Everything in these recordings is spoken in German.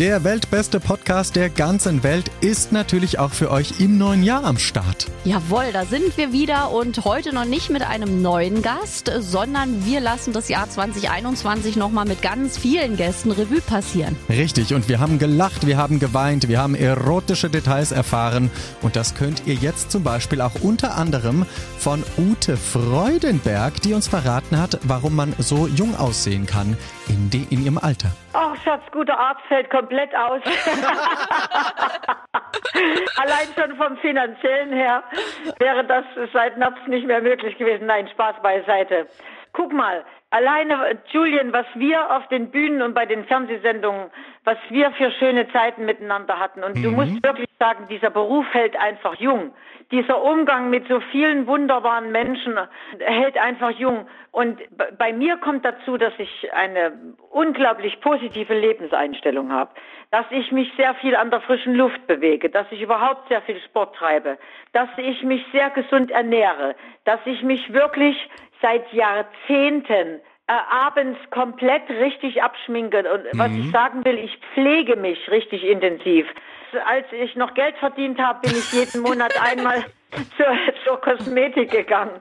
Der weltbeste Podcast der ganzen Welt ist natürlich auch für euch im neuen Jahr am Start. Jawohl, da sind wir wieder und heute noch nicht mit einem neuen Gast, sondern wir lassen das Jahr 2021 nochmal mit ganz vielen Gästen Revue passieren. Richtig, und wir haben gelacht, wir haben geweint, wir haben erotische Details erfahren und das könnt ihr jetzt zum Beispiel auch unter anderem von Ute Freudenberg, die uns verraten hat, warum man so jung aussehen kann in, die, in ihrem Alter. Ach, Schatz, guter Arzt fällt komplett aus. Allein schon vom finanziellen her wäre das seit März nicht mehr möglich gewesen. Nein, Spaß beiseite. Guck mal, alleine, Julian, was wir auf den Bühnen und bei den Fernsehsendungen, was wir für schöne Zeiten miteinander hatten. Und mhm. du musst wirklich sagen, dieser Beruf hält einfach jung. Dieser Umgang mit so vielen wunderbaren Menschen hält einfach jung. Und bei mir kommt dazu, dass ich eine unglaublich positive Lebenseinstellung habe, dass ich mich sehr viel an der frischen Luft bewege, dass ich überhaupt sehr viel Sport treibe, dass ich mich sehr gesund ernähre, dass ich mich wirklich seit Jahrzehnten äh, abends komplett richtig abschminke. Und mhm. was ich sagen will, ich pflege mich richtig intensiv. Als ich noch Geld verdient habe, bin ich jeden Monat einmal zur, zur Kosmetik gegangen.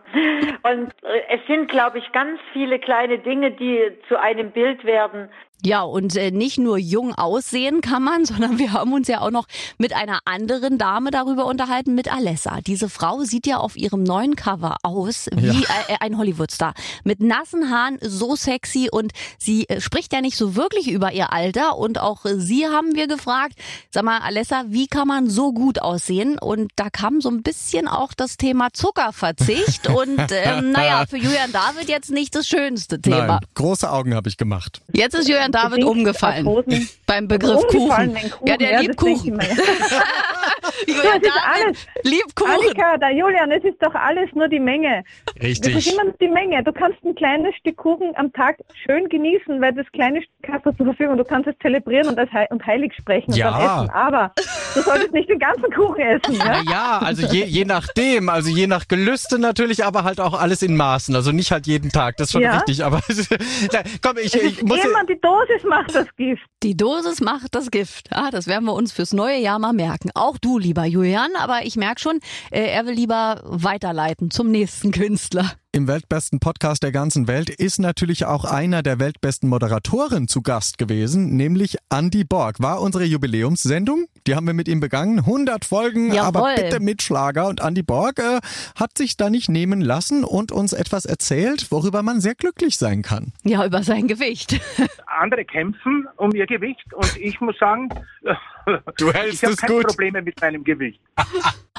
Und äh, es sind, glaube ich, ganz viele kleine Dinge, die zu einem Bild werden, ja, und äh, nicht nur jung aussehen kann man, sondern wir haben uns ja auch noch mit einer anderen Dame darüber unterhalten, mit Alessa. Diese Frau sieht ja auf ihrem neuen Cover aus wie ja. äh, ein Hollywoodstar. Mit nassen Haaren, so sexy und sie äh, spricht ja nicht so wirklich über ihr Alter und auch sie haben wir gefragt, sag mal Alessa, wie kann man so gut aussehen? Und da kam so ein bisschen auch das Thema Zuckerverzicht und ähm, naja, für Julian David jetzt nicht das schönste Thema. Nein, große Augen habe ich gemacht. Jetzt ist Julian David umgefallen beim Begriff Kuchen. Kuchen. Ja, der ja, liebt Kuchen. Julian das ist alles. Kuchen. Annika, der Julian, es ist doch alles nur die Menge. Richtig. Das ist immer die Menge. Du kannst ein kleines Stück Kuchen am Tag schön genießen, weil das kleine Stück hast du zur Verfügung. Du kannst es zelebrieren und, als und heilig sprechen ja. und dann essen. Aber du solltest nicht den ganzen Kuchen essen. Ja, ja also je, je nachdem, also je nach Gelüste natürlich, aber halt auch alles in Maßen. Also nicht halt jeden Tag, das ist schon ja. richtig. Aber komm, ich, ich muss... Immer die Dosis macht das Gift. Die Dosis macht das Gift. Ah, das werden wir uns fürs neue Jahr mal merken. Auch du, lieber Julian, aber ich merke schon, äh, er will lieber weiterleiten zum nächsten Künstler. Im weltbesten Podcast der ganzen Welt ist natürlich auch einer der weltbesten Moderatoren zu Gast gewesen, nämlich Andy Borg. War unsere Jubiläumssendung, die haben wir mit ihm begangen. 100 Folgen, Jawohl. aber bitte mit Schlager. Und Andy Borg äh, hat sich da nicht nehmen lassen und uns etwas erzählt, worüber man sehr glücklich sein kann. Ja, über sein Gewicht. Andere kämpfen um ihr Gewicht und ich muss sagen, du hältst ich es keine gut. Probleme mit meinem Gewicht.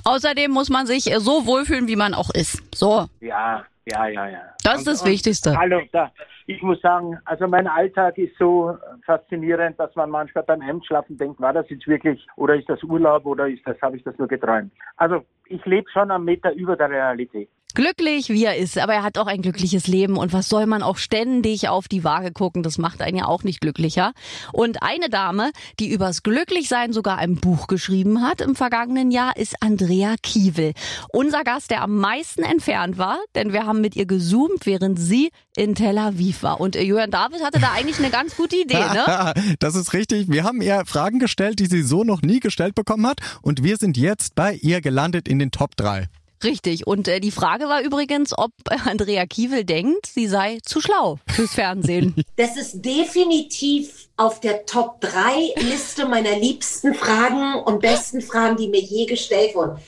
Außerdem muss man sich so wohlfühlen, wie man auch ist. So. Ja, ja, ja, ja. Das ist das und, Wichtigste. Hallo, da, ich muss sagen, also mein Alltag ist so faszinierend, dass man manchmal beim Hemdschlafen denkt, war das jetzt wirklich, oder ist das Urlaub, oder ist das, habe ich das nur geträumt? Also ich lebe schon am Meter über der Realität glücklich, wie er ist, aber er hat auch ein glückliches Leben und was soll man auch ständig auf die Waage gucken, das macht einen ja auch nicht glücklicher. Und eine Dame, die übers Glücklichsein sogar ein Buch geschrieben hat im vergangenen Jahr, ist Andrea Kiewel. Unser Gast, der am meisten entfernt war, denn wir haben mit ihr gezoomt, während sie in Tel Aviv war. Und Johann David hatte da eigentlich eine ganz gute Idee, ne? das ist richtig. Wir haben ihr Fragen gestellt, die sie so noch nie gestellt bekommen hat und wir sind jetzt bei ihr gelandet in den Top 3. Richtig. Und äh, die Frage war übrigens, ob Andrea Kiewel denkt, sie sei zu schlau fürs Fernsehen. Das ist definitiv auf der Top 3 Liste meiner liebsten Fragen und besten Fragen, die mir je gestellt wurden.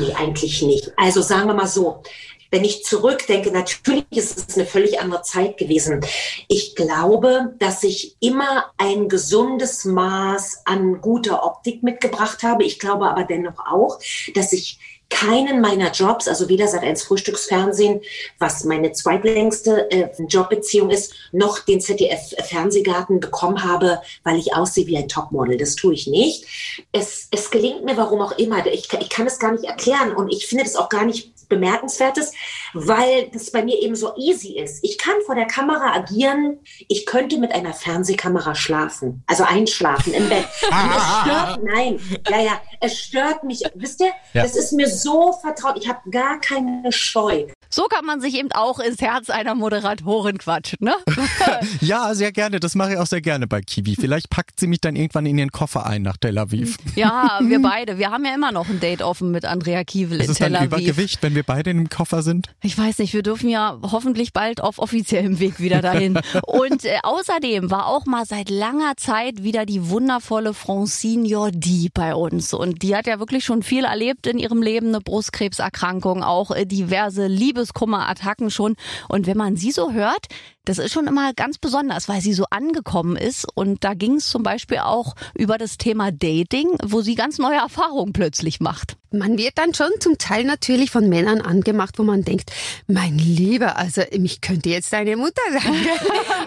Nee, eigentlich nicht. Also sagen wir mal so. Wenn ich zurückdenke, natürlich ist es eine völlig andere Zeit gewesen. Ich glaube, dass ich immer ein gesundes Maß an guter Optik mitgebracht habe. Ich glaube aber dennoch auch, dass ich keinen meiner Jobs, also weder seit 1 Frühstücksfernsehen, was meine zweitlängste äh, Jobbeziehung ist, noch den ZDF-Fernsehgarten bekommen habe, weil ich aussehe wie ein Topmodel. Das tue ich nicht. Es, es gelingt mir, warum auch immer. Ich, ich kann es gar nicht erklären und ich finde das auch gar nicht bemerkenswertes, weil das bei mir eben so easy ist. Ich kann vor der Kamera agieren. Ich könnte mit einer Fernsehkamera schlafen, also einschlafen im Bett. Es stört, nein, ja, ja, es stört mich. Wisst ihr, ja. das ist mir so vertraut. Ich habe gar keine Scheu. So kann man sich eben auch ins Herz einer Moderatorin quatschen, ne? Ja, sehr gerne. Das mache ich auch sehr gerne bei Kiwi. Vielleicht packt sie mich dann irgendwann in ihren Koffer ein nach Tel Aviv. Ja, wir beide. Wir haben ja immer noch ein Date offen mit Andrea Kiewel Ist in es dann Tel Aviv. Übergewicht, wenn wir beide in dem Koffer sind? Ich weiß nicht, wir dürfen ja hoffentlich bald auf offiziellem Weg wieder dahin. Und äh, außerdem war auch mal seit langer Zeit wieder die wundervolle Francine Jordi bei uns. Und die hat ja wirklich schon viel erlebt in ihrem Leben, eine Brustkrebserkrankung, auch äh, diverse Liebeskummerattacken schon. Und wenn man sie so hört, das ist schon immer ganz besonders, weil sie so angekommen ist. Und da ging es zum Beispiel auch über das Thema Dating, wo sie ganz neue Erfahrungen plötzlich macht. Man wird dann schon zum Teil natürlich von Männern angemacht, wo man denkt, mein Lieber, also mich könnte jetzt deine Mutter sein.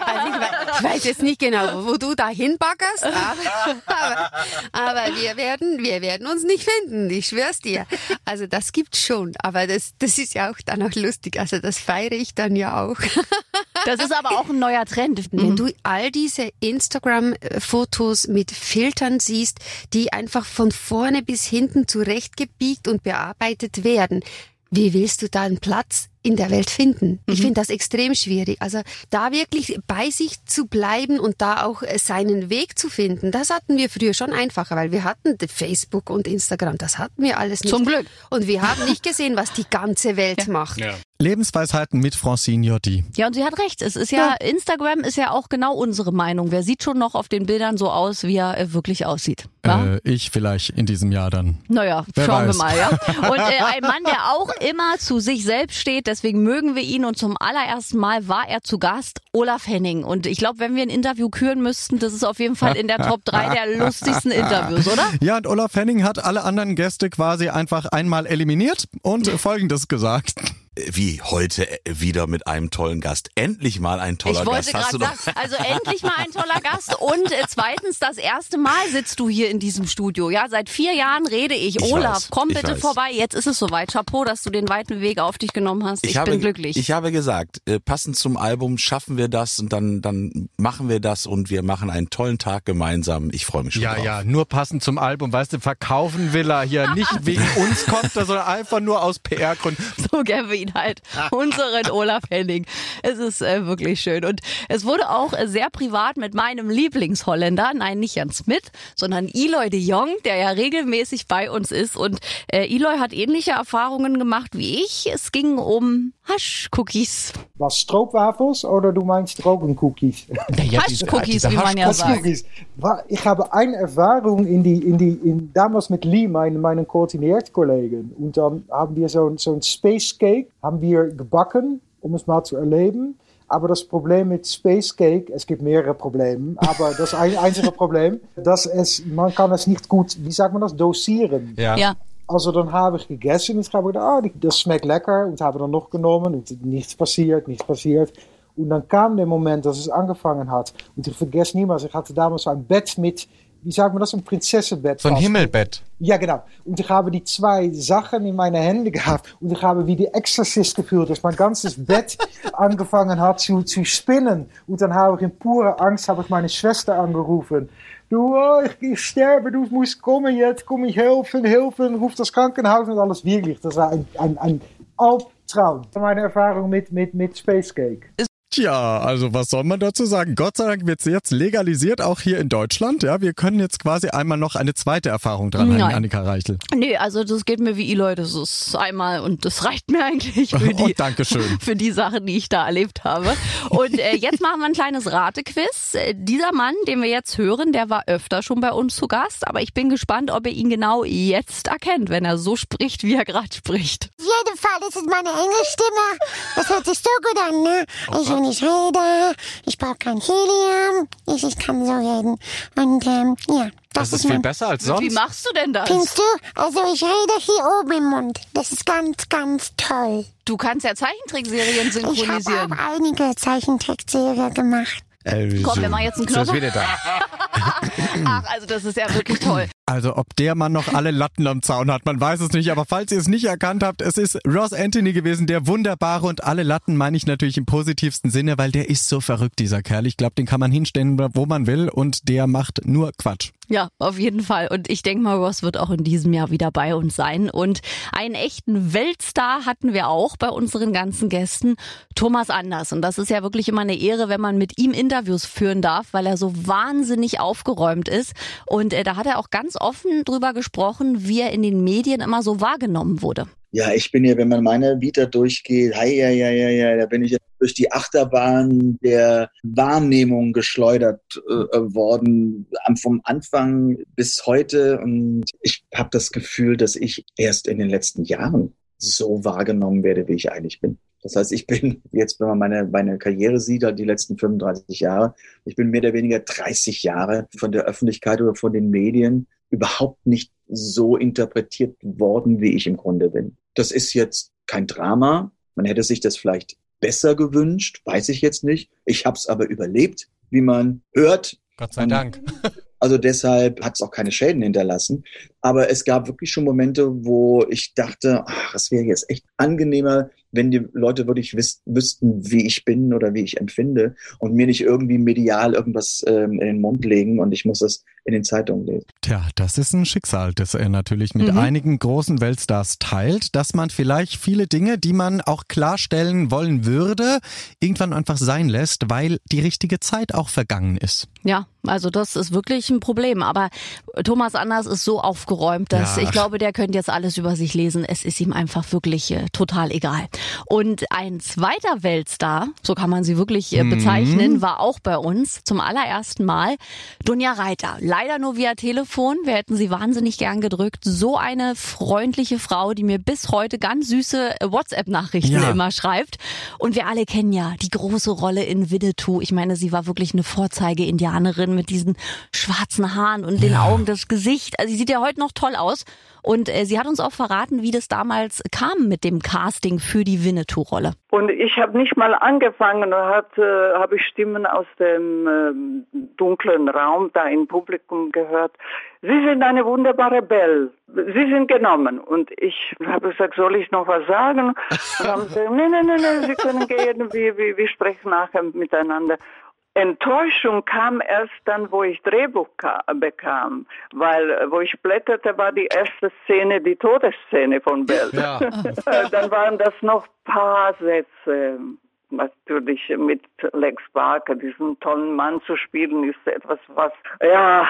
Also ich, weiß, ich weiß jetzt nicht genau, wo du da hinbaggerst, aber, aber, aber wir werden, wir werden uns nicht finden, ich schwör's dir. Also das gibt's schon, aber das, das ist ja auch dann auch lustig. Also das feiere ich dann ja auch. Das ist aber auch ein neuer Trend. Wenn du all diese Instagram-Fotos mit Filtern siehst, die einfach von vorne bis hinten zurechtgebiegt und bearbeitet werden, wie willst du da einen Platz in der Welt finden? Ich finde das extrem schwierig. Also da wirklich bei sich zu bleiben und da auch äh, seinen Weg zu finden, das hatten wir früher schon einfacher, weil wir hatten Facebook und Instagram, das hatten wir alles nicht. Zum Glück. Und wir haben nicht gesehen, was die ganze Welt macht. Lebensweisheiten mit Francine Jordi. Ja, und sie hat recht. Es ist ja, Instagram ist ja auch genau unsere Meinung. Wer sieht schon noch auf den Bildern so aus, wie er äh, wirklich aussieht? Äh, ich vielleicht in diesem Jahr dann. Naja, Wer schauen weiß. wir mal, ja. Und äh, ein Mann, der auch immer zu sich selbst steht, deswegen mögen wir ihn und zum allerersten Mal war er zu Gast, Olaf Henning. Und ich glaube, wenn wir ein Interview küren müssten, das ist auf jeden Fall in der Top 3 der lustigsten Interviews, oder? Ja, und Olaf Henning hat alle anderen Gäste quasi einfach einmal eliminiert und Folgendes gesagt. Wie heute äh, wieder mit einem tollen Gast. Endlich mal ein toller Ich wollte Gast. Hast gerade du sagen, also endlich mal ein toller Gast und äh, zweitens das erste Mal sitzt du hier in diesem Studio. Ja, seit vier Jahren rede ich. Ich Olaf, weiß, komm ich bitte vorbei. Jetzt ist es soweit. Chapeau, dass du den weiten Weg auf dich genommen hast. Ich, habe, bin glücklich. Ich habe gesagt, äh, passend zum Album schaffen wir das und dann, dann machen wir das und wir machen einen tollen Tag gemeinsam. Ich freue mich schon Ja, drauf. ja, nur passend zum Album. Weißt du, verkaufen will er hier nicht wegen uns kommt er, sondern einfach nur aus PR-Gründen. so wir ihn halt. Unseren Olaf Henning. Es ist äh, wirklich schön. Und es wurde auch äh, sehr privat mit meinem Lieblingsholländer, nein, nicht Jan Smith, sondern Eloy de Jong, der ja regelmäßig bei uns ist. Und äh, Eloy hat ähnliche Erfahrungen gemacht wie ich. Es ging um Haschcookies. Was Stroopwafels oder du meinst Drogencookies? Haschcookies, wie man ja sagt. Ich habe eine Erfahrung in die, in die, in, damals mit Lee, mein, meinen Koordiniertkollegen. Und dann haben wir so, so ein Space Cake, haben wir gebacken, um es mal zu erleben. Aber das Problem mit Space Cake, es gibt mehrere Probleme, aber das ein, einzige Problem, dass es, man kann es nicht gut, wie sagt man das, dosieren. Ja. Also dann habe ich gegessen und habe gedacht, ah, die- das schmeckt lecker und habe dann noch genommen und nichts passiert, nichts passiert. Und dann kam der Moment, dass es angefangen hat. Und ich vergesse niemals, ich hatte damals ein Bett mit, wie sagt man das, ein Prinzessenbett. So ein. Himmelbett. Ja, genau. Und ich habe die zwei Sachen in meine Hände gehabt und ich habe wie die Exorcist gefühlt, dass mein ganzes Bett angefangen hat zu, zu spinnen. Und dann habe ich in pure Angst habe ich meine Schwester angerufen. Du, oh, ich, ich sterbe, du musst kommen jetzt, komm ich helfen, helfen, ruf das Krankenhaus und alles wirklich. Das war ein, ein, ein Albtraum. Meine Erfahrung mit, mit, mit Space Cake. Tja, also was soll man dazu sagen? Gott sei Dank wird es jetzt legalisiert, auch hier in Deutschland. Ja, wir können jetzt quasi einmal noch eine zweite Erfahrung dranhängen, Nein. Annika Reichel. Nee, also das geht mir wie Eloy. Das ist einmal und das reicht mir eigentlich für die, Und Dankeschön. für die Sachen, die ich da erlebt habe. Und äh, jetzt machen wir ein kleines Ratequiz. Äh, dieser Mann, den wir jetzt hören, der war öfter schon bei uns zu Gast, aber ich bin gespannt, ob ihr ihn genau jetzt erkennt, wenn er so spricht, wie er gerade spricht. Auf jeden Fall, das ist meine Engelstimme. Das hört sich so gut an, ne? Ich, wenn ich rede, ich brauche kein Helium, ich, ich kann so reden. Und ähm, ja, das, ist mein... besser als Wie machst du denn das? Findest du? Also ich rede hier oben im Mund. Das ist ganz, ganz toll. Du kannst ja Zeichentrickserien Ich habe synchronisieren. auch einige Zeichentrickserien gemacht. Komm, wir machen jetzt einen Knopf. wieder da. Ach, also das ist ja wirklich toll. Also ob der Mann noch alle Latten am Zaun hat, man weiß es nicht. Aber falls ihr es nicht erkannt habt, es ist Ross Anthony gewesen, der wunderbare und alle Latten meine ich natürlich im positivsten Sinne, weil der ist so verrückt, dieser Kerl. Ich glaube, den kann man hinstellen, wo man will und der macht nur Quatsch. Ja, auf jeden Fall. Und ich denke mal, Ross wird auch in diesem Jahr wieder bei uns sein. Und einen echten Weltstar hatten wir auch bei unseren ganzen Gästen, Thomas Anders. Und das ist ja wirklich immer eine Ehre, wenn man mit ihm Interviews führen darf, weil er so wahnsinnig aufgeräumt ist. Und äh, da hat er auch ganz offen drüber gesprochen, wie er in den Medien immer so wahrgenommen wurde. Ja, ich bin ja, wenn man meine Vita durchgeht, hei, ja, ja, ja, ja, da bin ich ja durch die Achterbahn der Wahrnehmung geschleudert äh, worden, vom Anfang bis heute. Und ich habe das Gefühl, dass ich erst in den letzten Jahren so wahrgenommen werde, wie ich eigentlich bin. Das heißt, ich bin jetzt, wenn man meine, meine Karriere sieht, halt die letzten 35 Jahre, ich bin mehr oder weniger 30 Jahre von der Öffentlichkeit oder von den Medien überhaupt nicht so interpretiert worden, wie ich im Grunde bin. Das ist jetzt kein Drama. Man hätte sich das vielleicht besser gewünscht, weiß ich jetzt nicht. Ich habe es aber überlebt, wie man hört. Gott sei Dank. Also deshalb hat es auch keine Schäden hinterlassen. Aber es gab wirklich schon Momente, wo ich dachte, ach, es wäre jetzt echt angenehmer, wenn die Leute wirklich wiss, wüssten, wie ich bin oder wie ich empfinde und mir nicht irgendwie medial irgendwas ähm, in den Mund legen und ich muss es in den Zeitungen lesen. Tja, das ist ein Schicksal, das er natürlich mit mhm. einigen großen Weltstars teilt, dass man vielleicht viele Dinge, die man auch klarstellen wollen würde, irgendwann einfach sein lässt, weil die richtige Zeit auch vergangen ist. Ja, also das ist wirklich ein Problem. Aber Thomas Anders ist so aufgeräumt, dass ja. ich glaube, der könnte jetzt alles über sich lesen. Es ist ihm einfach wirklich äh, total egal. Und ein zweiter Weltstar, so kann man sie wirklich äh, bezeichnen, mhm. war auch bei uns zum allerersten Mal Dunja Reiter. Leider nur via Telefon. Wir hätten sie wahnsinnig gern gedrückt. So eine freundliche Frau, die mir bis heute ganz süße WhatsApp-Nachrichten ja. immer schreibt. Und wir alle kennen ja die große Rolle in Winnetou. Ich meine, sie war wirklich eine Vorzeige-Indianerin mit diesen schwarzen Haaren und den ja. Augen, das Gesicht. Also sie sieht ja heute noch toll aus. Und äh, sie hat uns auch verraten, wie das damals kam mit dem Casting für die Winnetou-Rolle. Und ich habe nicht mal angefangen und äh, habe ich Stimmen aus dem äh, dunklen Raum da im Publikum gehört. Sie sind eine wunderbare Belle. Sie sind genommen. Und ich habe gesagt, soll ich noch was sagen? Und haben sie gesagt, nein, nein, nein, Sie können gehen, wir, wir, wir sprechen nachher miteinander. Enttäuschung kam erst dann, wo ich Drehbuch bekam, weil äh, wo ich blätterte, war die erste Szene die Todesszene von Bell. Ja. dann waren das noch paar Sätze. Natürlich mit Lex Barker, diesen tollen Mann zu spielen, ist etwas, was, ja,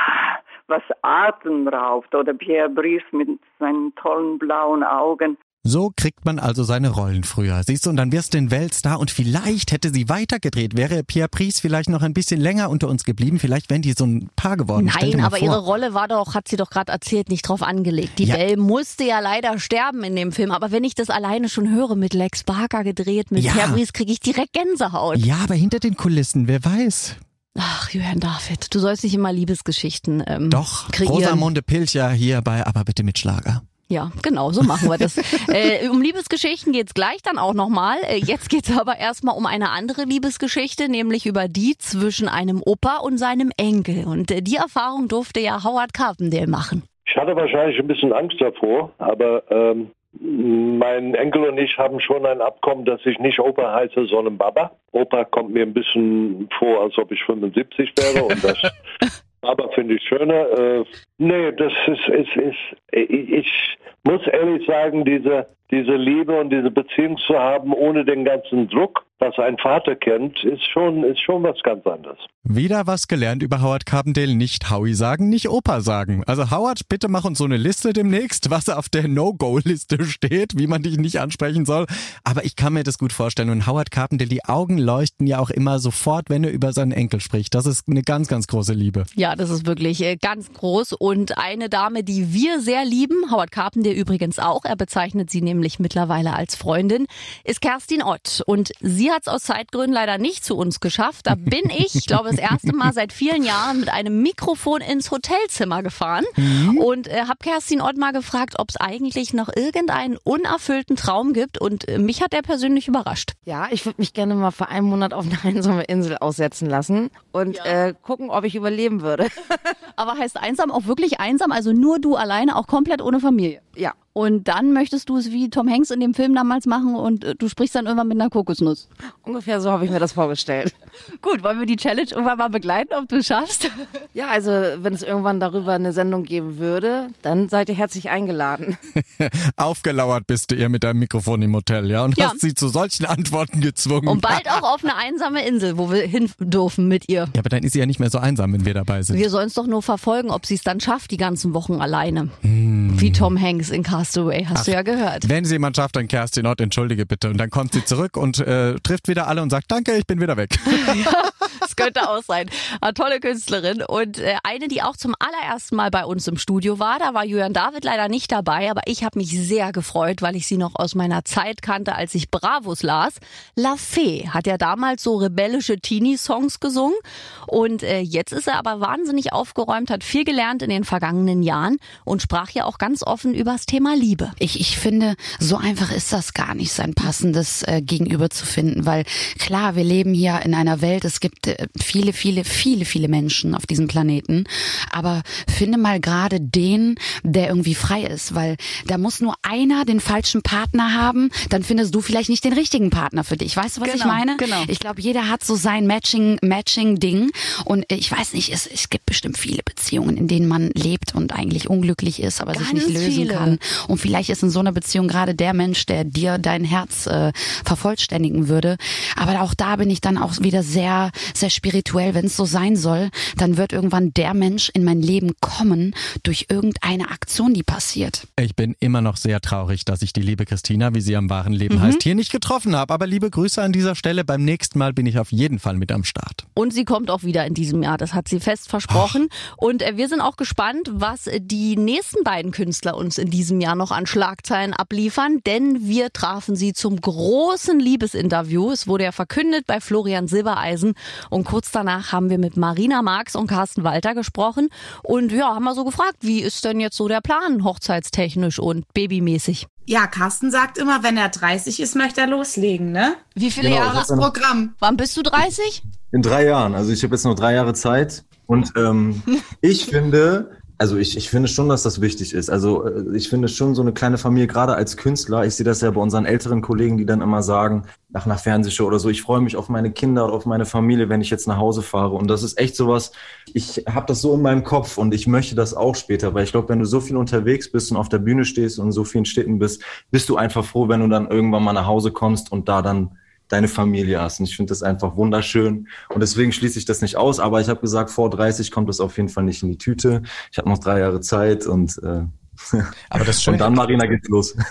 was Atem raubt. Oder Pierre Brice mit seinen tollen blauen Augen. So kriegt man also seine Rollen früher. Siehst du, und dann wirst du ein Weltstar und vielleicht hätte sie weitergedreht. Wäre Pierre Pries vielleicht noch ein bisschen länger unter uns geblieben, vielleicht wären die so ein Paar geworden. Nein, aber vor. ihre Rolle war doch, hat sie doch gerade erzählt, nicht drauf angelegt. Die ja. Belle musste ja leider sterben in dem Film. Aber wenn ich das alleine schon höre, mit Lex Barker gedreht, mit ja. Pierre Pries, kriege ich direkt Gänsehaut. Ja, aber hinter den Kulissen, wer weiß. Ach, Johann David, du sollst nicht immer Liebesgeschichten ähm, Doch, kreieren. Rosamunde Pilcher hier bei Aber bitte mit Schlager. Ja, genau, so machen wir das. äh, um Liebesgeschichten geht's gleich dann auch nochmal. Äh, jetzt geht's aber erstmal um eine andere Liebesgeschichte, nämlich über die zwischen einem Opa und seinem Enkel. Und äh, die Erfahrung durfte ja Howard Carpendale machen. Ich hatte wahrscheinlich ein bisschen Angst davor, aber ähm, mein Enkel und ich haben schon ein Abkommen, dass ich nicht Opa heiße, sondern Baba. Opa kommt mir ein bisschen vor, als ob ich 75 wäre und das Aber finde ich schöner. Äh, nee, das ist, ist, ist, ich muss ehrlich sagen, diese, diese Liebe und diese Beziehung zu haben, ohne den ganzen Druck, was ein Vater kennt, ist schon, ist schon was ganz anderes. Wieder was gelernt über Howard Carpendale. Nicht Howie sagen, nicht Opa sagen. Also Howard, bitte mach uns so eine Liste demnächst, was auf der No-Go-Liste steht, wie man dich nicht ansprechen soll. Aber ich kann mir das gut vorstellen. Und Howard Carpendale, die Augen leuchten ja auch immer sofort, wenn er über seinen Enkel spricht. Das ist eine ganz, ganz große Liebe. Ja, das ist wirklich äh, ganz groß. Und eine Dame, die wir sehr lieben, Howard Carpendale übrigens auch, er bezeichnet sie nämlich mittlerweile als Freundin, ist Kerstin Ott. Und sie hat es aus Zeitgründen leider nicht zu uns geschafft. Da bin ich, ich glaube, das erste Mal seit vielen Jahren mit einem Mikrofon ins Hotelzimmer gefahren mhm. und äh, habe Kerstin Ott mal gefragt, ob es eigentlich noch irgendeinen unerfüllten Traum gibt. Und äh, mich hat er persönlich überrascht. Ja, ich würde mich gerne mal für einen Monat auf eine einsame Insel aussetzen lassen und ja. äh, gucken, ob ich überleben würde. Aber heißt einsam auch wirklich einsam? Also nur du alleine, auch komplett ohne Familie? Ja. Und dann möchtest du es wie Tom Hanks in dem Film damals machen und äh, du sprichst dann irgendwann mit einer Kokosnuss. Ungefähr so habe ich mir das vorgestellt. Gut, wollen wir die Challenge irgendwann mal begleiten, ob du es schaffst? Ja, also wenn es irgendwann darüber eine Sendung geben würde, dann seid ihr herzlich eingeladen. Aufgelauert bist du ihr mit deinem Mikrofon im Hotel, ja? Und ja. hast sie zu solchen Antworten gezwungen. Und bald auch auf eine einsame Insel, wo wir hin dürfen mit ihr. Ja, aber dann ist sie ja nicht mehr so einsam, wenn wir dabei sind. Wir sollen es doch nur verfolgen, ob sie es dann schafft, die ganzen Wochen alleine. Hm. Wie Tom Hanks in Castaway, hast Ach, du ja gehört. Wenn sie jemand schafft, dann Kerstin Ott, entschuldige bitte. Und dann kommt sie zurück und äh, trifft wieder alle und sagt, danke, ich bin wieder weg. ja, das könnte auch sein. Eine tolle Künstlerin. Und äh, eine, die auch zum allerersten Mal bei uns im Studio war, da war Julian David leider nicht dabei, aber ich habe mich sehr gefreut, weil ich sie noch aus meiner Zeit kannte, als ich Bravos las. La Fee hat ja damals so rebellische Teenie-Songs gesungen. Und äh, jetzt ist er aber wahnsinnig aufgeräumt, hat viel gelernt in den vergangenen Jahren und sprach ja auch ganz offen übers Thema Liebe. Ich, ich finde, so einfach ist das gar nicht, sein passendes äh, Gegenüber zu finden, weil klar, wir leben hier in einer Welt, es gibt äh, viele, viele, viele, viele Menschen auf diesem Planeten, aber finde mal gerade den, der irgendwie frei ist, weil da muss nur einer den falschen Partner haben, dann findest du vielleicht nicht den richtigen Partner für dich. Weißt du, was genau, ich meine? Genau. Ich glaube, jeder hat so sein Matching, Matching Ding und ich weiß nicht, es, es gibt bestimmt viele Beziehungen, in denen man lebt und eigentlich unglücklich ist, aber Ganz sich nicht lösen viele. kann und vielleicht ist in so einer Beziehung gerade der Mensch, der dir dein Herz äh, vervollständigen würde. Aber auch da bin ich dann auch wieder sehr, sehr spirituell. Wenn es so sein soll, dann wird irgendwann der Mensch in mein Leben kommen durch irgendeine Aktion, die passiert. Ich bin immer noch sehr traurig, dass ich die liebe Christina, wie sie am wahren Leben mhm. heißt, hier nicht getroffen habe. Aber liebe Grüße an dieser Stelle. Beim nächsten Mal bin ich auf jeden Fall mit am Start. Und sie kommt auch wieder in diesem Jahr. Das hat sie fest versprochen. Och. Und äh, wir sind auch gespannt, was die nächsten beiden Künstler uns in diesem Jahr noch an Schlagzeilen abliefern, denn wir trafen sie zum großen Liebesinterview. Es wurde ja verkündet bei Florian Silbereisen und kurz danach haben wir mit Marina Marx und Carsten Walter gesprochen und ja, haben wir so gefragt, wie ist denn jetzt so der Plan hochzeitstechnisch und babymäßig? Ja, Carsten sagt immer, wenn er 30 ist, möchte er loslegen, ne? Wie viele genau, Jahre das Programm? Wann bist du 30? In drei Jahren. Also ich habe jetzt nur drei Jahre Zeit und ähm, ich finde, also ich, ich finde schon, dass das wichtig ist. Also äh, ich finde schon so eine kleine Familie, gerade als Künstler, ich sehe das ja bei unseren älteren Kollegen, die dann immer sagen, nach einer Fernsehshow oder so, ich freue mich auf meine Kinder oder auf meine Familie, wenn ich jetzt nach Hause fahre. Und das ist echt sowas, ich habe das so in meinem Kopf und ich möchte das auch später, weil ich glaube, wenn du so viel unterwegs bist und auf der Bühne stehst und in so vielen Städten bist, bist du einfach froh, wenn du dann irgendwann mal nach Hause kommst und da dann deine Familie hast. Und ich finde das einfach wunderschön. Und deswegen schließe ich das nicht aus. Aber ich habe gesagt, vor 30 kommt das auf jeden Fall nicht in die Tüte. Ich habe noch drei Jahre Zeit und äh, aber das und dann, Marina, geht's los.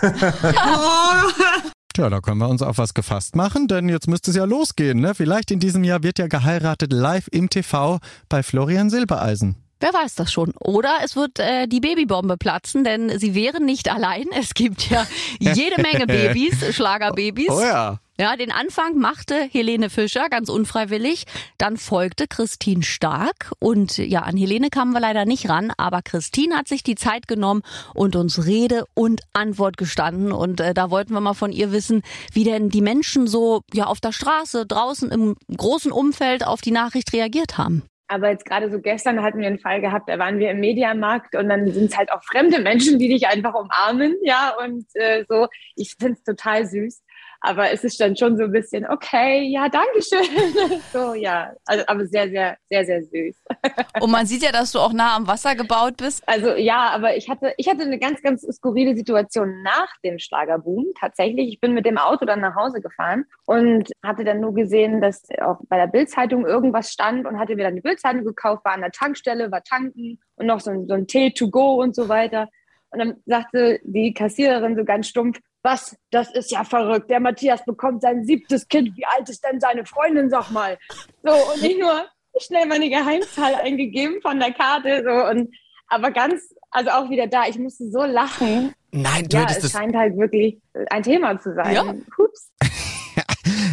Tja, da können wir uns auf was gefasst machen, denn jetzt müsste es ja losgehen. Ne? Vielleicht in diesem Jahr wird ja geheiratet live im TV bei Florian Silbereisen. Wer weiß das schon. Oder es wird äh, die Babybombe platzen, denn sie wären nicht allein. Es gibt ja jede Menge Babys, Schlagerbabys. Oh ja. Ja, den Anfang machte Helene Fischer ganz unfreiwillig. Dann folgte Christine Stark. Und ja, an Helene kamen wir leider nicht ran, aber Christine hat sich die Zeit genommen und uns Rede und Antwort gestanden. Und äh, da wollten wir mal von ihr wissen, wie denn die Menschen so ja auf der Straße, draußen im großen Umfeld auf die Nachricht reagiert haben. Aber jetzt gerade so gestern hatten wir einen Fall gehabt, da waren wir im Mediamarkt und dann sind es halt auch fremde Menschen, die dich einfach umarmen, ja, und äh, so. Ich finde es total süß. Aber es ist dann schon so ein bisschen, okay, ja, danke schön. so, ja, also, aber sehr, sehr, sehr, sehr süß. Und man sieht ja, dass du auch nah am Wasser gebaut bist. Also ja, aber ich hatte, ich hatte eine ganz, ganz skurrile Situation nach dem Schlagerboom. Tatsächlich, ich bin mit dem Auto dann nach Hause gefahren und hatte dann nur gesehen, dass auch bei der Bildzeitung irgendwas stand und hatte mir dann die Bildzeitung gekauft, war an der Tankstelle, war tanken und noch so ein, so ein Tee to go und so weiter. Und dann sagte die Kassiererin so ganz stumpf, was, das ist ja verrückt. Der Matthias bekommt sein siebtes Kind. Wie alt ist denn seine Freundin, sag mal? So, und ich nur schnell meine Geheimzahl eingegeben von der Karte. So, und, aber ganz, also auch wieder da, ich musste so lachen, Nein, du ja, hättest es scheint halt wirklich ein Thema zu sein. Ja. Hups.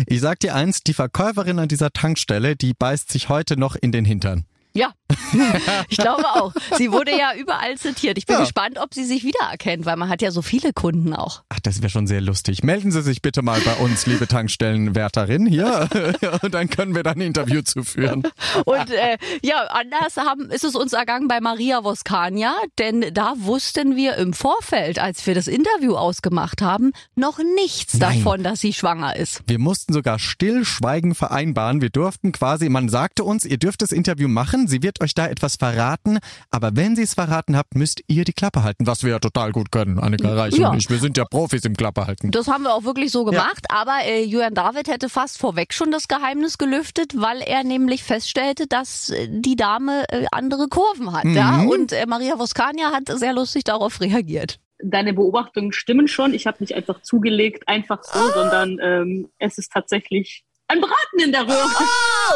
Ich sag dir eins, die Verkäuferin an dieser Tankstelle, die beißt sich heute noch in den Hintern. Ja, ich glaube auch. Sie wurde ja überall zitiert. Ich bin Ja. gespannt, ob sie sich wiedererkennt, weil man hat ja so viele Kunden auch. Ach, das wäre schon sehr lustig. Melden Sie sich bitte mal bei uns, liebe Tankstellenwärterin, hier. Und dann können wir dann ein Interview zuführen. Und äh, ja, anders haben, ist es uns ergangen bei Maria Voskania, denn da wussten wir im Vorfeld, als wir das Interview ausgemacht haben, noch nichts Nein. davon, dass sie schwanger ist. Wir mussten sogar stillschweigen vereinbaren. Wir durften quasi, man sagte uns, ihr dürft das Interview machen, sie wird euch da etwas verraten, aber wenn sie es verraten habt, müsst ihr die Klappe halten, was wir ja total gut können, Annika Reich Ja. und ich. Wir sind ja Profis im Klappe halten. Das haben wir auch wirklich so gemacht, aber äh, Julian David hätte fast vorweg schon das Geheimnis gelüftet, weil er nämlich feststellte, dass äh, die Dame äh, andere Kurven hat. Ja? Mhm. Und äh, Maria Voskania hat sehr lustig darauf reagiert. Deine Beobachtungen stimmen schon. Ich habe nicht einfach zugelegt, einfach so, sondern ähm, es ist tatsächlich ein Braten in der Röhre.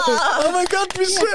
Oh mein Gott, wie schön.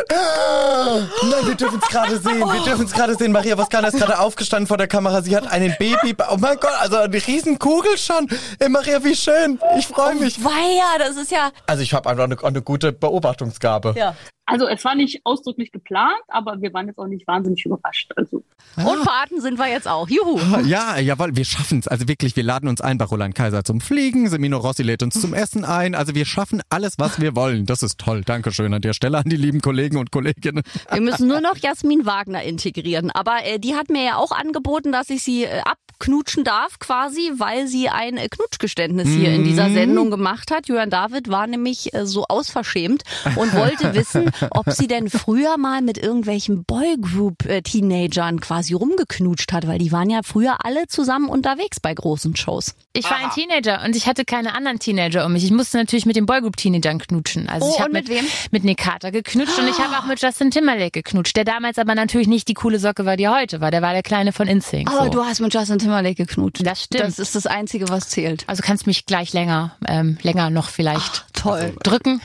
Nein, wir dürfen es gerade sehen. Wir dürfen es gerade sehen. Maria Voskana ist gerade aufgestanden vor der Kamera. Sie hat einen Baby. Oh mein Gott, also eine riesen Kugel schon. Ey, Maria, wie schön. Ich freue mich. Weia, das ist ja... Also ich habe einfach eine, eine gute Beobachtungsgabe. Ja. Also es war nicht ausdrücklich geplant, aber wir waren jetzt auch nicht wahnsinnig überrascht. Also Und Paten sind wir jetzt auch. Juhu. Ja, jawohl, wir schaffen es. Also wirklich, wir laden uns ein bei Roland Kaiser zum Fliegen. Semino Rossi lädt uns zum Essen ein. Also wir schaffen alles, was wir wollen. Das ist toll. Dankeschön an der Stelle an die lieben Kollegen und Kolleginnen. Wir müssen nur noch Jasmin Wagner integrieren. Aber äh, die hat mir ja auch angeboten, dass ich sie äh, abknutschen darf quasi, weil sie ein äh, Knutschgeständnis hier in dieser Mhm. Sendung gemacht hat. Julian David war nämlich äh, so ausverschämt und wollte wissen, ob sie denn früher mal mit irgendwelchen Boygroup-Teenagern quasi rumgeknutscht hat, weil die waren ja früher alle zusammen unterwegs bei großen Shows. Ich war ein Teenager und ich hatte keine anderen Teenager um mich. Ich musste natürlich mit den Boygroup-Teenagern knutschen. Also Oh, ich habe mit mit, wem? mit Nick Carter geknutscht und ich habe auch mit Justin Timberlake geknutscht, der damals aber natürlich nicht die coole Socke war, die er heute war. Der war der Kleine von InSync. Aber so. du hast mit Justin Timberlake geknutscht. Das stimmt. Das ist das Einzige, was zählt. Also kannst mich gleich länger, ähm, länger noch vielleicht toll. drücken.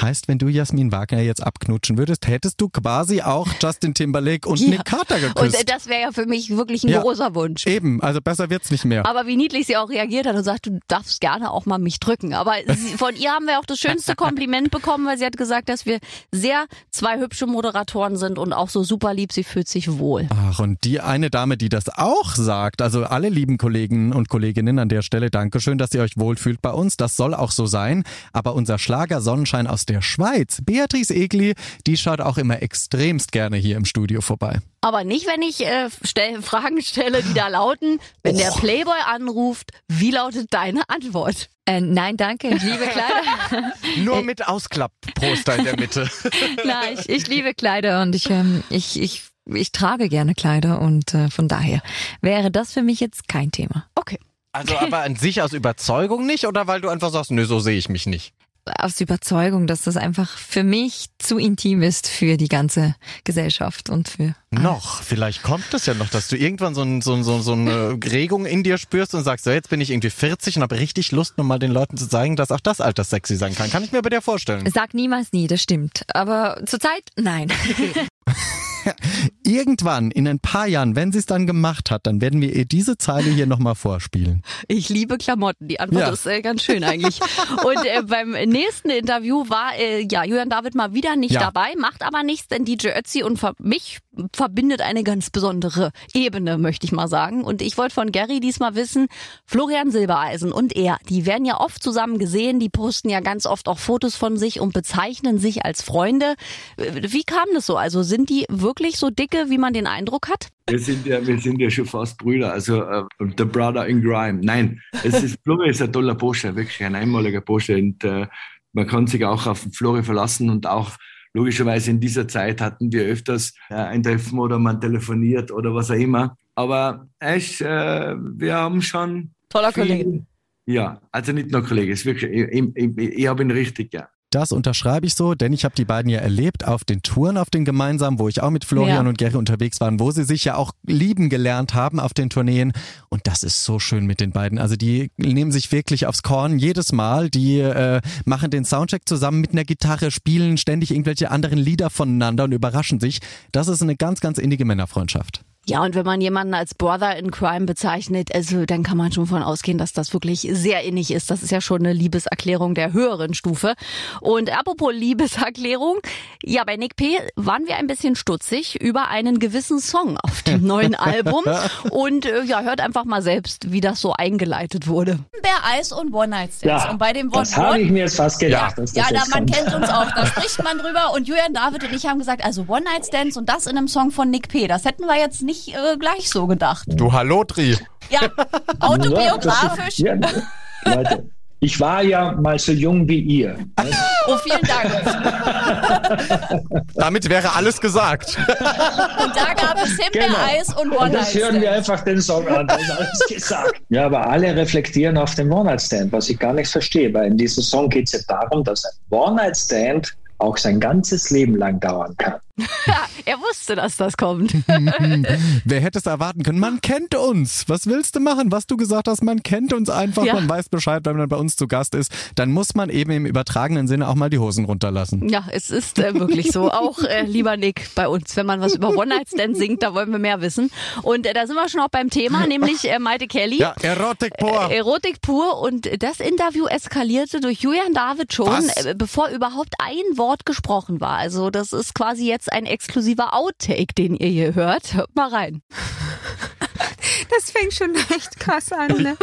Heißt, wenn du Jasmin Wagner jetzt abknutschen würdest, hättest du quasi auch Justin Timberlake und Ja. Nick Carter Und geküsst. äh, das wäre ja für mich wirklich ein Ja. großer Wunsch. Eben, also besser wird's nicht mehr. Aber wie niedlich sie auch reagiert hat und sagt, du darfst gerne auch mal mich drücken. Aber sie, von ihr haben wir auch das schönste Kompliment bekommen, weil sie hat gesagt, dass wir sehr zwei hübsche Moderatoren sind und auch so super lieb, sie fühlt sich wohl. Ach, und die eine Dame, die das auch sagt, also alle lieben Kollegen und Kolleginnen an der Stelle, Dankeschön, dass ihr euch wohlfühlt bei uns. Das soll auch so sein. Aber unser Schlager Sonnenschein aus der Schweiz, Beatrice Egli, die schaut auch immer extremst gerne hier im Studio vorbei. Aber nicht, wenn ich äh, stell, Fragen stelle, die da lauten, wenn der Playboy anruft, wie lautet deine Antwort? Äh, nein, danke. Ich liebe Kleider. Nur mit Ausklappposter in der Mitte. nein, ich, ich liebe Kleider und ich, ähm, ich, ich, ich trage gerne Kleider und äh, von daher wäre das für mich jetzt kein Thema. Okay. Also aber an sich aus Überzeugung nicht oder weil du einfach sagst, nö, so sehe ich mich nicht? Aus Überzeugung, dass das einfach für mich zu intim ist für die ganze Gesellschaft und für Noch, vielleicht kommt es ja noch, dass du irgendwann so, ein, so, ein- so, eine Regung in dir spürst und sagst, so jetzt bin ich irgendwie 40 und habe richtig Lust, nochmal den Leuten zu zeigen, dass auch das Alter sexy sein kann. Kann ich mir bei dir vorstellen. Sag niemals nie, das stimmt. Aber zurzeit nein. Irgendwann, in ein paar Jahren, wenn sie es dann gemacht hat, dann werden wir ihr diese Zeile hier nochmal vorspielen. Ich liebe Klamotten. Die Antwort Ja. ist äh, ganz schön eigentlich. Und äh, beim nächsten Interview war äh, ja Julian David mal wieder nicht Ja. dabei, macht aber nichts, denn DJ Ötzi und ver mich verbindet eine ganz besondere Ebene, möchte ich mal sagen. Und ich wollte von Gary diesmal wissen, Florian Silbereisen und er, die werden ja oft zusammen gesehen, die posten ja ganz oft auch Fotos von sich und bezeichnen sich als Freunde. Äh, Wie kam das so? Also sind die wirklich so dicke, wie man den Eindruck hat? Wir sind ja, wir sind ja schon fast Brüder, also äh, the brother in crime. Nein, es ist, Flori ist ein toller Bursche, wirklich ein einmaliger Bursche und äh, man kann sich auch auf den Flori verlassen und auch logischerweise in dieser Zeit hatten wir öfters äh, ein Treffen oder man telefoniert oder was auch immer. Aber echt, wir haben schon Toller viel- Kollege. Ja, also nicht nur Kollege, ist wirklich, ich, ich, ich, ich habe ihn richtig, ja. Das unterschreibe ich so, denn ich habe die beiden ja erlebt auf den Touren, auf den gemeinsamen, wo ich auch mit Florian Ja. und Gary unterwegs waren, wo sie sich ja auch lieben gelernt haben auf den Tourneen. Und das ist so schön mit den beiden. Also die nehmen sich wirklich aufs Korn jedes Mal. Die äh, machen den Soundcheck zusammen mit einer Gitarre, spielen ständig irgendwelche anderen Lieder voneinander und überraschen sich. Das ist eine ganz, ganz innige Männerfreundschaft. Ja, und wenn man jemanden als Brother in Crime bezeichnet, also dann kann man schon von ausgehen, dass das wirklich sehr innig ist. Das ist ja schon eine Liebeserklärung der höheren Stufe. Und apropos Liebeserklärung, ja, bei Nick P. waren wir ein bisschen stutzig über einen gewissen Song auf dem neuen Album. Und äh, ja, hört einfach mal selbst, wie das so eingeleitet wurde. Bär Eis und One Night Stands. Ja, und bei dem Wort das habe ich mir jetzt fast gedacht. dass das Ja, da, man kommt. kennt uns auch, da spricht man drüber. Und Julian David und ich haben gesagt, also One Night Stands und das in einem Song von Nick P. Das hätten wir jetzt nicht äh, gleich so gedacht. Du Hallotri. Ja, autobiografisch. Ja, Leute, ich war ja mal so jung wie ihr. Oh, vielen Dank. Damit wäre alles gesagt. Und da gab es Himbeereis und One Genau. Und Night das hören wir einfach den Song an, da ist alles gesagt. Ja, aber alle reflektieren auf den One-Night-Stand, was ich gar nicht verstehe, weil in diesem Song geht es ja darum, dass ein One-Night-Stand auch sein ganzes Leben lang dauern kann. er wusste, dass das kommt. Wer hätte es erwarten können? Man kennt uns. Was willst du machen? Was du gesagt hast, man kennt uns einfach. Ja. Man weiß Bescheid, wenn man bei uns zu Gast ist. Dann muss man eben im übertragenen Sinne auch mal die Hosen runterlassen. Ja, es ist äh, wirklich so. Auch äh, lieber Nick bei uns, wenn man was über One Night Stand singt, da wollen wir mehr wissen. Und äh, da sind wir schon auch beim Thema, nämlich äh, Maite Kelly. Ja, Erotik pur. Äh, Erotik pur und das Interview eskalierte durch Julian David schon, äh, bevor überhaupt ein Wort gesprochen war. Also das ist quasi jetzt ein exklusiver Outtake, den ihr hier hört. Hört mal rein. Das fängt schon echt krass an. Ne?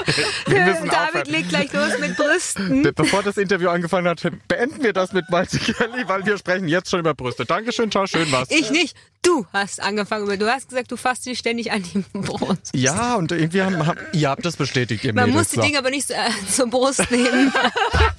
David aufhören. legt gleich los mit Brüsten. Be bevor das Interview angefangen hat, beenden wir das mit Malte Kelly, weil wir sprechen jetzt schon über Brüste. Dankeschön, ciao, schön was. Ich nicht. Du hast angefangen. Du hast gesagt, du fasst dich ständig an die Brust. Ja, und irgendwie haben, haben ihr habt das bestätigt, ihr Man Mädels. muss die So. Dinge aber nicht so, äh, zur Brust nehmen.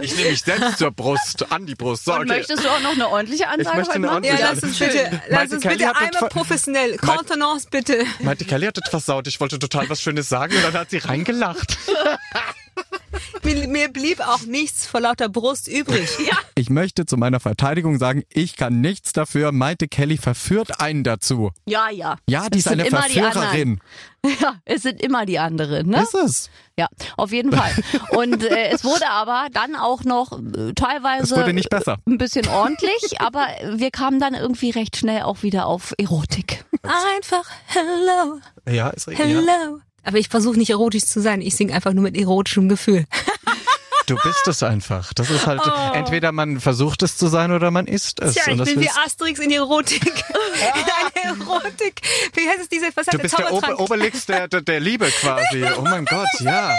Ich nehme mich selbst zur Brust, an die Brust. So, Und okay. möchtest du auch noch eine ordentliche Ansage heute eine machen? Ja, ordentliche lass uns bitte, lass uns bitte einmal professionell. Kontenance bitte. Maite Kelly hat das versaut. Ich wollte total was Schönes sagen und dann hat sie reingelacht. Mir, mir blieb auch nichts vor lauter Brust übrig. Ja. Ich möchte zu meiner Verteidigung sagen, ich kann nichts dafür. Maite Kelly verführt einen dazu. Ja, ja. Ja, die Es ist eine sind immer die Verführerin. anderen. Ja, es sind immer die anderen, ne? Ist es? Ja, auf jeden Fall. Und äh, es wurde aber dann auch noch äh, teilweise Es wurde nicht besser. ein bisschen ordentlich, aber wir kamen dann irgendwie recht schnell auch wieder auf Erotik. Einfach hello, Ja, ist richtig. Ja. Aber ich versuche nicht erotisch zu sein. Ich singe einfach nur mit erotischem Gefühl. Du bist es einfach. Das ist halt, Oh. entweder man versucht es zu sein oder man ist es. Tja, Und ich das bin wie Asterix in Erotik. in einer Erotik. Wie heißt es diese, was hat Du der bist der? Ober Obelix der, der, der Liebe quasi. Oh mein Gott, ja.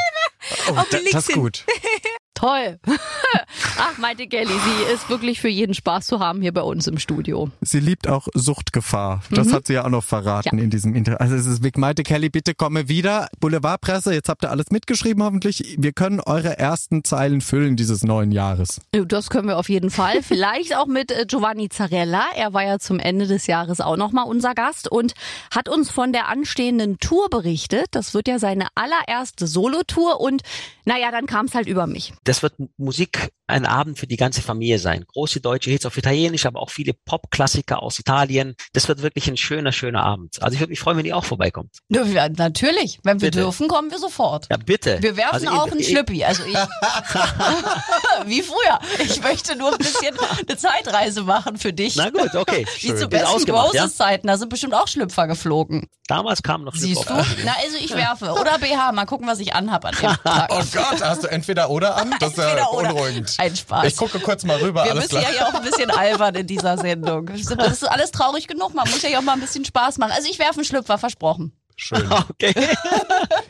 Oh, da, das ist Obelixin. gut. Toll. Ach, Maite Kelly, sie ist wirklich für jeden Spaß zu haben hier bei uns im Studio. Sie liebt auch Suchtgefahr. Das Mhm. hat sie ja auch noch verraten in diesem Interview. Also es ist Vic Maite Kelly, bitte komme wieder. Boulevardpresse, jetzt habt ihr alles mitgeschrieben hoffentlich. Wir können eure ersten Zeilen füllen dieses neuen Jahres. Das können wir auf jeden Fall. Vielleicht auch mit äh, Giovanni Zarella. Er war ja zum Ende des Jahres auch nochmal unser Gast und hat uns von der anstehenden Tour berichtet. Das wird ja seine allererste Solotour und naja, dann kam es halt über mich. Das wird Musik ein Abend für die ganze Familie sein. Große deutsche Hits auf Italienisch, aber auch viele Pop-Klassiker aus Italien. Das wird wirklich ein schöner, schöner Abend. Also ich würde mich freuen, wenn ihr auch vorbeikommt. Ja, natürlich. Wenn wir Bitte. dürfen, kommen wir sofort. Ja, bitte. Wir werfen Also auch ich- einen ich- Schlüppi. Also ich. Wie früher. Ich möchte nur ein bisschen eine Zeitreise machen für dich. Na gut, okay. Wie Schön. zu besten ausgemacht, ja? Da sind bestimmt auch Schlüpfer geflogen. Damals kam noch Siehst du? Schlüpfer auf. Na, also ich werfe. Oder BH. Mal gucken, was ich anhab an dem Tag. Oh Gott, hast du entweder oder an? Das ist ja beunruhigend. Ein Spaß. Ich gucke kurz mal rüber, Wir alles müssen klar. ja hier auch ein bisschen albern in dieser Sendung. Das ist alles traurig genug. Man muss ja hier auch mal ein bisschen Spaß machen. Also ich werfe einen Schlüpfer, versprochen. Schön. Okay.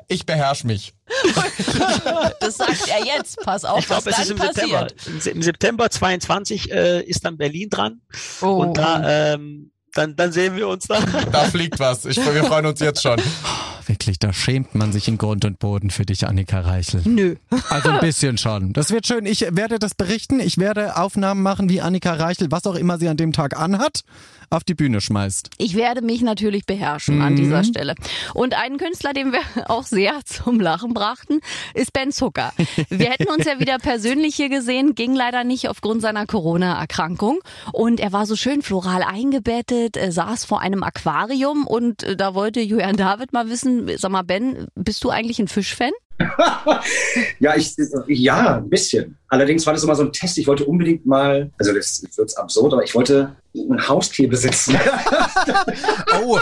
Ich beherrsche mich. Das sagt er jetzt. Pass auf, Ich was glaube, es dann ist im September. passiert. Im Se- Im September 22 äh, ist dann Berlin dran. Oh. Und da, ähm, dann, dann sehen wir uns da. Da fliegt was. Ich, wir freuen uns jetzt schon. Wirklich, da schämt man sich in Grund und Boden für dich, Annika Reichel. Nö. Also ein bisschen schon. Das wird schön. Ich werde das berichten. Ich werde Aufnahmen machen, wie Annika Reichel, was auch immer sie an dem Tag anhat, auf die Bühne schmeißt. Ich werde mich natürlich beherrschen an Mhm. dieser Stelle. Und einen Künstler, den wir auch sehr zum Lachen brachten, ist Ben Zucker. Wir hätten uns ja wieder persönlich hier gesehen, ging leider nicht aufgrund seiner Corona-Erkrankung. Und er war so schön floral eingebettet, äh, saß vor einem Aquarium und äh, da wollte Julian David mal wissen, sag mal Ben, bist du eigentlich ein Fischfan? ja, ich, ja, ein bisschen. Allerdings war das immer so ein Test. Ich wollte unbedingt mal, also das wird absurd, aber ich wollte ein Haustier besitzen. oh.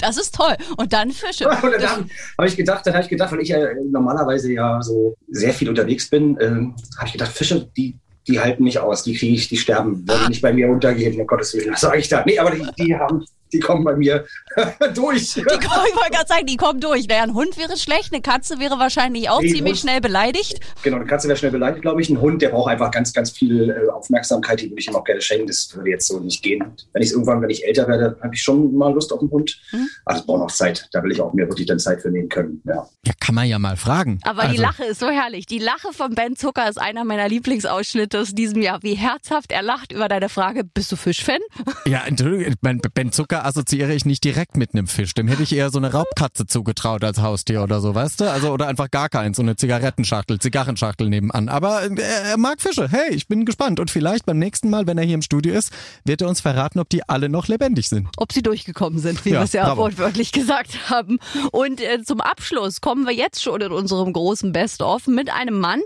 Das ist toll. Und dann Fische. Und dann habe ich gedacht, dann habe ich gedacht, weil ich ja normalerweise ja so sehr viel unterwegs bin, ähm, habe ich gedacht, Fische, die die halten nicht aus, die kriege ich, die sterben, wenn nicht bei mir untergehen, um Gottes Willen. Das sage ich da. Nee, aber die, die haben, die kommen bei mir durch. Die kommen, ich wollte gerade sagen, die kommen durch. Naja, ein Hund wäre schlecht, eine Katze wäre wahrscheinlich auch Nee, ziemlich Hund- schnell beleidigt. Genau, eine Katze wäre schnell beleidigt, glaube ich. Ein Hund, der braucht einfach ganz, ganz viel äh, Aufmerksamkeit, die würde ich ihm auch gerne schenken. Das würde jetzt so nicht gehen. Wenn ich irgendwann, wenn ich älter werde, habe ich schon mal Lust auf einen Hund. Aber das braucht noch Zeit. Da will ich auch mir wirklich dann Zeit für nehmen können. Ja. Ja, kann man ja mal fragen. Aber die Also- Lache ist so herrlich. Die Lache von Ben Zucker ist einer meiner Lieblingsausschnitte aus diesem Jahr. Wie herzhaft er lacht über deine Frage, bist du Fischfan? Ja, Entschuldigung, Ben Zucker assoziiere ich nicht direkt mit einem Fisch. Dem hätte ich eher so eine Raubkatze zugetraut als Haustier oder so, weißt du? Also, oder einfach gar keins, so eine Zigarettenschachtel, Zigarrenschachtel nebenan. Aber äh, er mag Fische. Hey, ich bin gespannt. Und vielleicht beim nächsten Mal, wenn er hier im Studio ist, wird er uns verraten, ob die alle noch lebendig sind. Ob sie durchgekommen sind, wie Ja, wir es ja bravo. wortwörtlich gesagt haben. Und äh, zum Abschluss kommen wir jetzt schon in unserem großen Best-of mit einem Mann,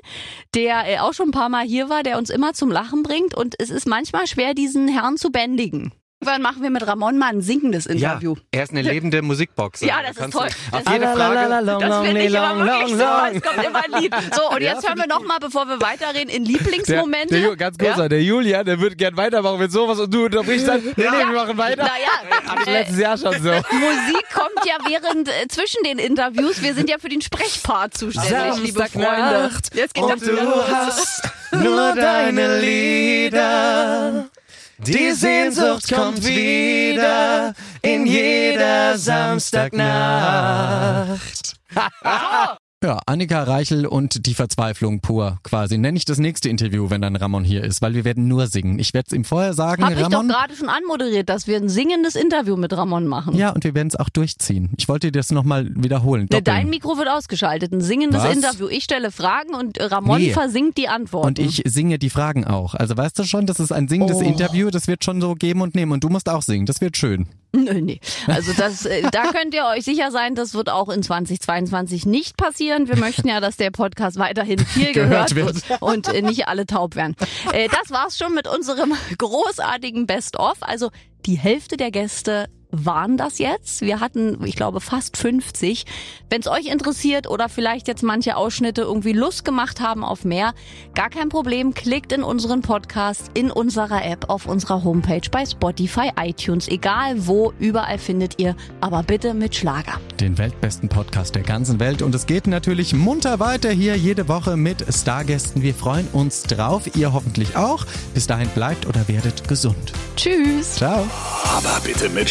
der äh, auch schon ein paar Mal hier war, der uns immer zum Lachen bringt. Und es ist manchmal schwer, diesen Herrn zu bändigen. Irgendwann machen wir mit Ramon mal ein singendes Interview. er ist eine lebende Musikbox. Ja, das ist toll. Auf Das- jede Frage. Das finde ich aber wirklich so. long. Es kommt immer ein Lied. So, und jetzt hören wir nochmal, bevor wir weiterreden, in Lieblingsmomente. Der, der, ganz kurz, Ja? der Julian, der würde gern weitermachen mit sowas und du unterbrichst dann. Nee, nee, wir machen weiter. Naja, ich letztes Jahr schon so. Musik kommt ja während äh, zwischen den Interviews. Wir sind ja für den Sprechpart zuständig, liebe Freunde. Samstagnacht Jetzt geht und das du hast nur deine Lieder. Die Sehnsucht kommt wieder in jeder Samstagnacht. Ja, Annika Reichel und die Verzweiflung pur quasi. Nenne ich das nächste Interview, wenn dann Ramon hier ist, weil wir werden nur singen. Ich werde es ihm vorher sagen, Hab ich doch Ramon. gerade schon anmoderiert, dass wir ein singendes Interview mit Ramon machen. Ja, und wir werden es auch durchziehen. Ich wollte dir das nochmal wiederholen. Ne, dein Mikro wird ausgeschaltet. Ein singendes Was? Interview. Ich stelle Fragen und äh, Ramon Nee. versingt die Antworten. Und ich singe die Fragen auch. Also weißt du schon, das ist ein singendes Oh. Interview, das wird schon so geben und nehmen. Und du musst auch singen, das wird schön. Nö, nee. Also das, äh, da könnt ihr euch sicher sein, das wird auch in 2022 nicht passieren. Wir möchten ja, dass der Podcast weiterhin viel gehört, wird. und äh, nicht alle taub werden. Äh, das war's schon mit unserem großartigen Best-of. Also die Hälfte der Gäste waren das jetzt. Wir hatten, ich glaube, fast 50. Wenn es euch interessiert oder vielleicht jetzt manche Ausschnitte irgendwie Lust gemacht haben auf mehr, gar kein Problem. Klickt in unseren Podcast, in unserer App, auf unserer Homepage, bei Spotify, iTunes, egal wo, überall findet ihr, aber bitte mit Schlager. Den weltbesten Podcast der ganzen Welt. Und es geht natürlich munter weiter hier jede Woche mit Stargästen. Wir freuen uns drauf. Ihr hoffentlich auch. Bis dahin bleibt oder werdet gesund. Tschüss. Ciao. Aber bitte mit